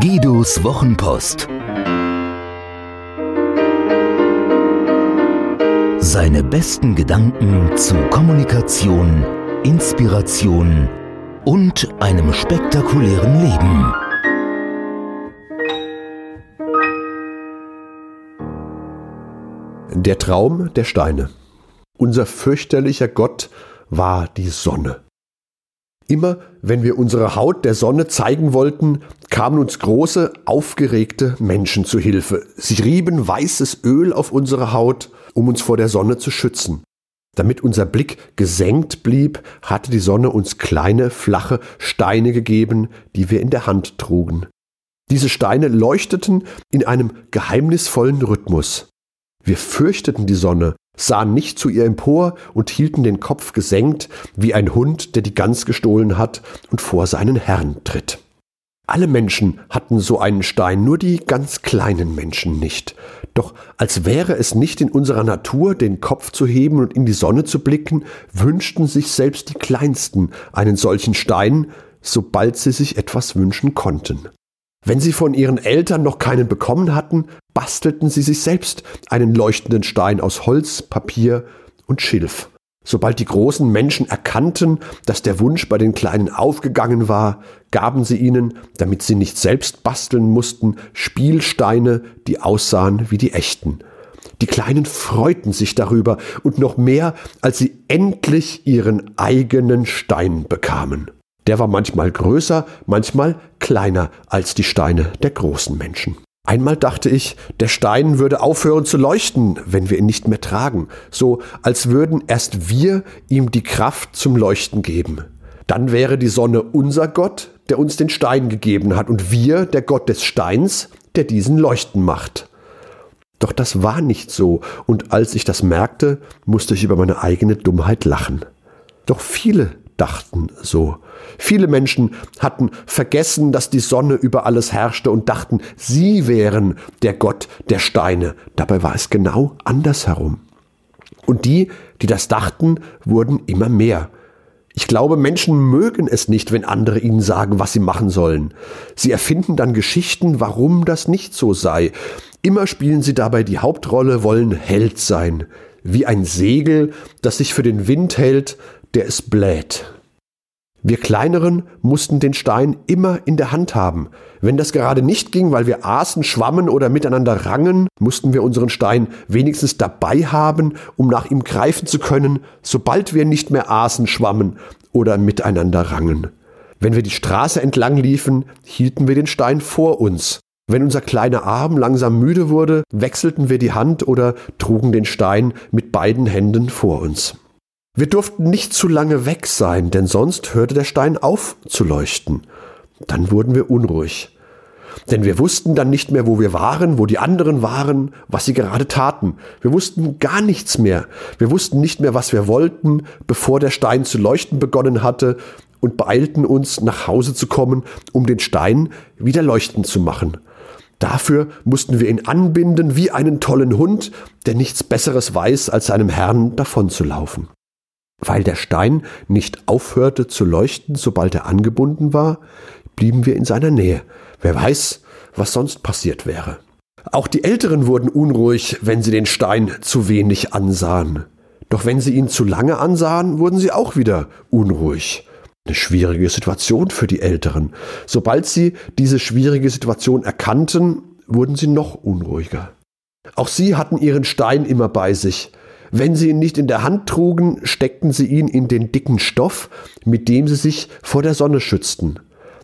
Guidos Wochenpost. Seine besten Gedanken zu Kommunikation, Inspiration und einem spektakulären Leben. Der Traum der Steine. Unser fürchterlicher Gott war die Sonne. Immer wenn wir unsere Haut der Sonne zeigen wollten, kamen uns große, aufgeregte Menschen zu Hilfe. Sie rieben weißes Öl auf unsere Haut, um uns vor der Sonne zu schützen. Damit unser Blick gesenkt blieb, hatte die Sonne uns kleine, flache Steine gegeben, die wir in der Hand trugen. Diese Steine leuchteten in einem geheimnisvollen Rhythmus. Wir fürchteten die Sonne, sahen nicht zu ihr empor und hielten den Kopf gesenkt, wie ein Hund, der die Gans gestohlen hat und vor seinen Herrn tritt. Alle Menschen hatten so einen Stein, nur die ganz kleinen Menschen nicht. Doch als wäre es nicht in unserer Natur, den Kopf zu heben und in die Sonne zu blicken, wünschten sich selbst die Kleinsten einen solchen Stein, sobald sie sich etwas wünschen konnten. Wenn sie von ihren Eltern noch keinen bekommen hatten, bastelten sie sich selbst einen leuchtenden Stein aus Holz, Papier und Schilf. Sobald die großen Menschen erkannten, dass der Wunsch bei den Kleinen aufgegangen war, gaben sie ihnen, damit sie nicht selbst basteln mussten, Spielsteine, die aussahen wie die echten. Die Kleinen freuten sich darüber und noch mehr, als sie endlich ihren eigenen Stein bekamen. Der war manchmal größer, manchmal kleiner als die Steine der großen Menschen. Einmal dachte ich, der Stein würde aufhören zu leuchten, wenn wir ihn nicht mehr tragen, so als würden erst wir ihm die Kraft zum Leuchten geben. Dann wäre die Sonne unser Gott, der uns den Stein gegeben hat, und wir der Gott des Steins, der diesen leuchten macht. Doch das war nicht so, und als ich das merkte, musste ich über meine eigene Dummheit lachen. Doch viele dachten so. Viele Menschen hatten vergessen, dass die Sonne über alles herrschte und dachten, sie wären der Gott der Steine. Dabei war es genau andersherum. Und die, die das dachten, wurden immer mehr. Ich glaube, Menschen mögen es nicht, wenn andere ihnen sagen, was sie machen sollen. Sie erfinden dann Geschichten, warum das nicht so sei. Immer spielen sie dabei die Hauptrolle, wollen Held sein. Wie ein Segel, das sich für den Wind hält, der es bläht. Wir Kleineren mussten den Stein immer in der Hand haben. Wenn das gerade nicht ging, weil wir aßen, schwammen oder miteinander rangen, mussten wir unseren Stein wenigstens dabei haben, um nach ihm greifen zu können, sobald wir nicht mehr aßen, schwammen oder miteinander rangen. Wenn wir die Straße entlang liefen, hielten wir den Stein vor uns. Wenn unser kleiner Arm langsam müde wurde, wechselten wir die Hand oder trugen den Stein mit beiden Händen vor uns. Wir durften nicht zu lange weg sein, denn sonst hörte der Stein auf zu leuchten. Dann wurden wir unruhig. Denn wir wussten dann nicht mehr, wo wir waren, wo die anderen waren, was sie gerade taten. Wir wussten gar nichts mehr. Wir wussten nicht mehr, was wir wollten, bevor der Stein zu leuchten begonnen hatte und beeilten uns, nach Hause zu kommen, um den Stein wieder leuchten zu machen. Dafür mussten wir ihn anbinden wie einen tollen Hund, der nichts Besseres weiß, als seinem Herrn davonzulaufen. Weil der Stein nicht aufhörte zu leuchten, sobald er angebunden war, blieben wir in seiner Nähe. Wer weiß, was sonst passiert wäre. Auch die Älteren wurden unruhig, wenn sie den Stein zu wenig ansahen. Doch wenn sie ihn zu lange ansahen, wurden sie auch wieder unruhig. Eine schwierige Situation für die Älteren. Sobald sie diese schwierige Situation erkannten, wurden sie noch unruhiger. Auch sie hatten ihren Stein immer bei sich. Wenn sie ihn nicht in der Hand trugen, steckten sie ihn in den dicken Stoff, mit dem sie sich vor der Sonne schützten.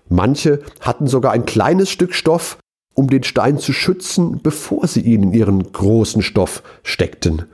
Manche hatten sogar ein kleines Stück Stoff, um den Stein zu schützen, bevor sie ihn in ihren großen Stoff steckten.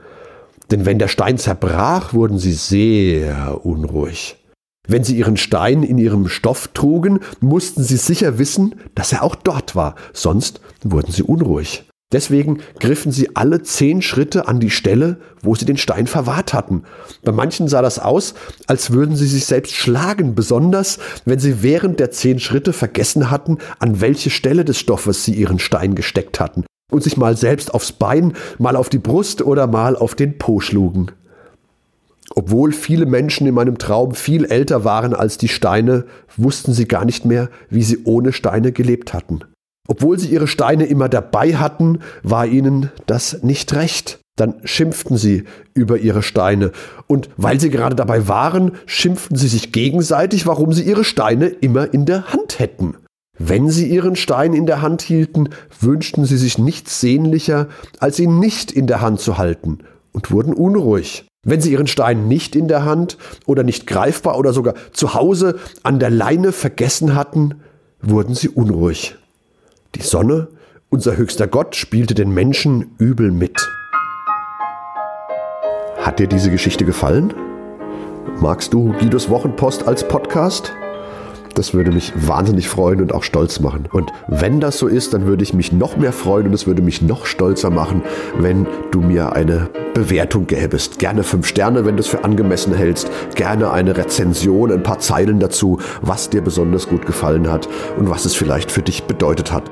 Denn wenn der Stein zerbrach, wurden sie sehr unruhig. Wenn sie ihren Stein in ihrem Stoff trugen, mussten sie sicher wissen, dass er auch dort war, sonst wurden sie unruhig. Deswegen griffen sie alle zehn Schritte an die Stelle, wo sie den Stein verwahrt hatten. Bei manchen sah das aus, als würden sie sich selbst schlagen, besonders wenn sie während der zehn Schritte vergessen hatten, an welche Stelle des Stoffes sie ihren Stein gesteckt hatten und sich mal selbst aufs Bein, mal auf die Brust oder mal auf den Po schlugen. Obwohl viele Menschen in meinem Traum viel älter waren als die Steine, wussten sie gar nicht mehr, wie sie ohne Steine gelebt hatten. Obwohl sie ihre Steine immer dabei hatten, war ihnen das nicht recht. Dann schimpften sie über ihre Steine. Und weil sie gerade dabei waren, schimpften sie sich gegenseitig, warum sie ihre Steine immer in der Hand hätten. Wenn sie ihren Stein in der Hand hielten, wünschten sie sich nichts sehnlicher, als ihn nicht in der Hand zu halten und wurden unruhig. Wenn sie ihren Stein nicht in der Hand oder nicht greifbar oder sogar zu Hause an der Leine vergessen hatten, wurden sie unruhig. Die Sonne, unser höchster Gott, spielte den Menschen übel mit. Hat dir diese Geschichte gefallen? Magst du Guidos Wochenpost als Podcast? Das würde mich wahnsinnig freuen und auch stolz machen. Und wenn das so ist, dann würde ich mich noch mehr freuen und es würde mich noch stolzer machen, wenn du mir eine Bewertung gäbest. Gerne fünf Sterne, wenn du es für angemessen hältst. Gerne eine Rezension, ein paar Zeilen dazu, was dir besonders gut gefallen hat und was es vielleicht für dich bedeutet hat.